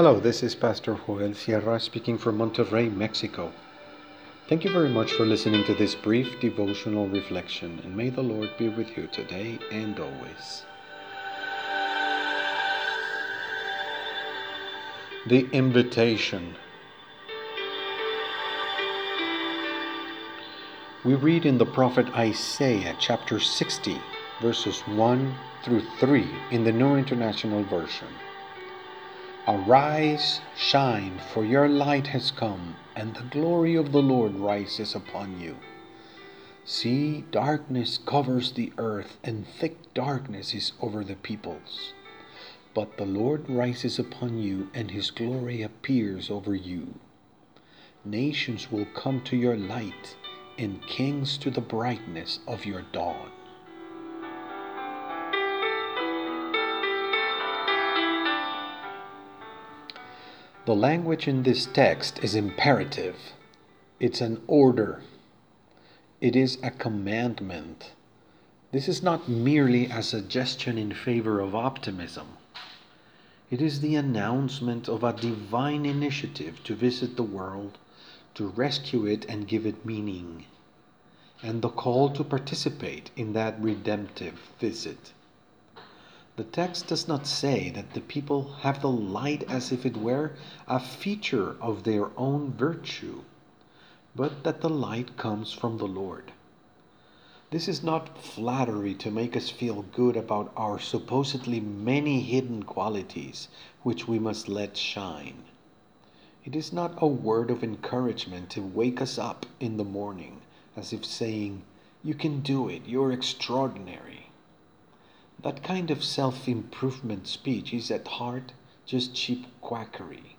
Hello, this is Pastor Joel Sierra speaking from Monterrey, Mexico. Thank you very much for listening to this brief devotional reflection, and may the Lord be with you today and always. The Invitation. We read in the prophet Isaiah chapter 60, verses 1 through 3 in the New International Version. Arise, shine, for your light has come, and the glory of the Lord rises upon you. See, darkness covers the earth, and thick darkness is over the peoples. But the Lord rises upon you, and his glory appears over you. Nations will come to your light, and kings to the brightness of your dawn. The language in this text is imperative. It's an order. It is a commandment. This is not merely a suggestion in favor of optimism. It is the announcement of a divine initiative to visit the world, to rescue it and give it meaning, and the call to participate in that redemptive visit. The text does not say that the people have the light as if it were a feature of their own virtue, but that the light comes from the Lord. This is not flattery to make us feel good about our supposedly many hidden qualities which we must let shine. It is not a word of encouragement to wake us up in the morning as if saying, You can do it, you're extraordinary. That kind of self improvement speech is at heart just cheap quackery.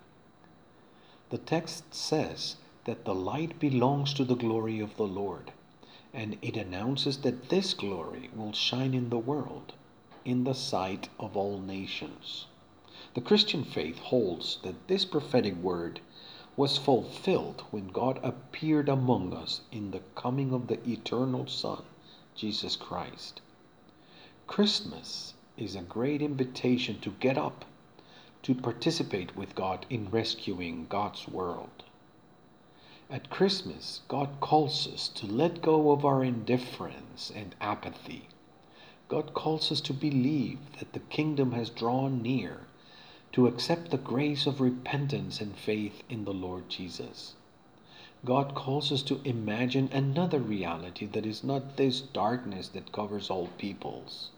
The text says that the light belongs to the glory of the Lord, and it announces that this glory will shine in the world, in the sight of all nations. The Christian faith holds that this prophetic word was fulfilled when God appeared among us in the coming of the eternal Son, Jesus Christ. Christmas is a great invitation to get up, to participate with God in rescuing God's world. At Christmas, God calls us to let go of our indifference and apathy. God calls us to believe that the kingdom has drawn near, to accept the grace of repentance and faith in the Lord Jesus. God calls us to imagine another reality that is not this darkness that covers all peoples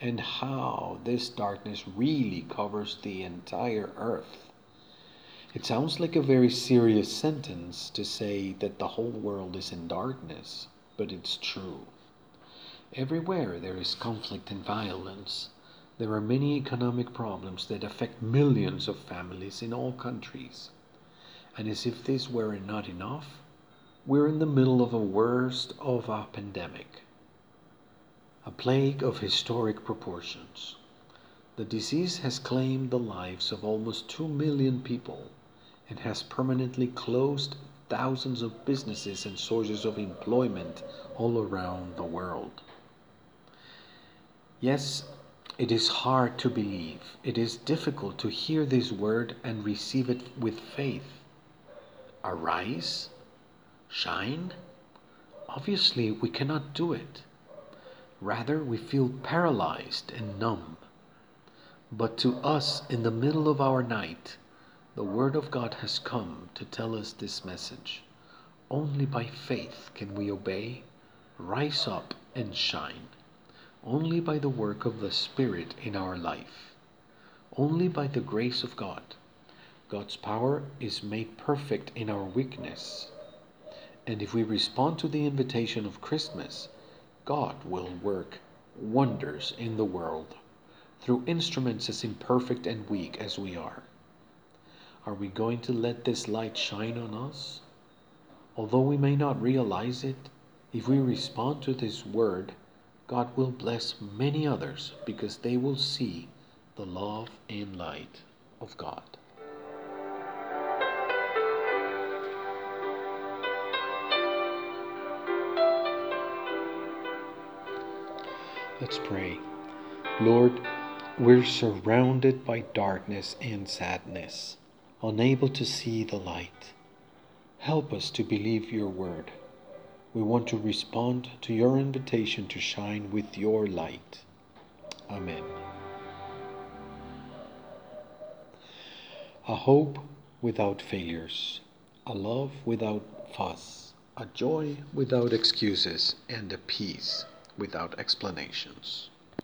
and how this darkness really covers the entire earth. It sounds like a very serious sentence to say that the whole world is in darkness, but it's true. Everywhere there is conflict and violence. There are many economic problems that affect millions of families in all countries. And as if this were not enough, we're in the middle of a worst of a pandemic a plague of historic proportions. The disease has claimed the lives of almost 2 million people and has permanently closed thousands of businesses and sources of employment all around the world. Yes, it is hard to believe. It is difficult to hear this word and receive it with faith. Arise? Shine? Obviously, we cannot do it. Rather, we feel paralyzed and numb. But to us, in the middle of our night, the Word of God has come to tell us this message. Only by faith can we obey, rise up, and shine. Only by the work of the Spirit in our life. Only by the grace of God. God's power is made perfect in our weakness. And if we respond to the invitation of Christmas, God will work wonders in the world through instruments as imperfect and weak as we are. Are we going to let this light shine on us? Although we may not realize it, if we respond to this word, God will bless many others because they will see the love and light of God. Let's pray. Lord, We're surrounded by darkness and sadness, unable to see the light. Help us to believe your word. We want to respond to your invitation to shine with your light. Amen. A hope without failures, a love without fuss, a joy without excuses, and a peace without explanations.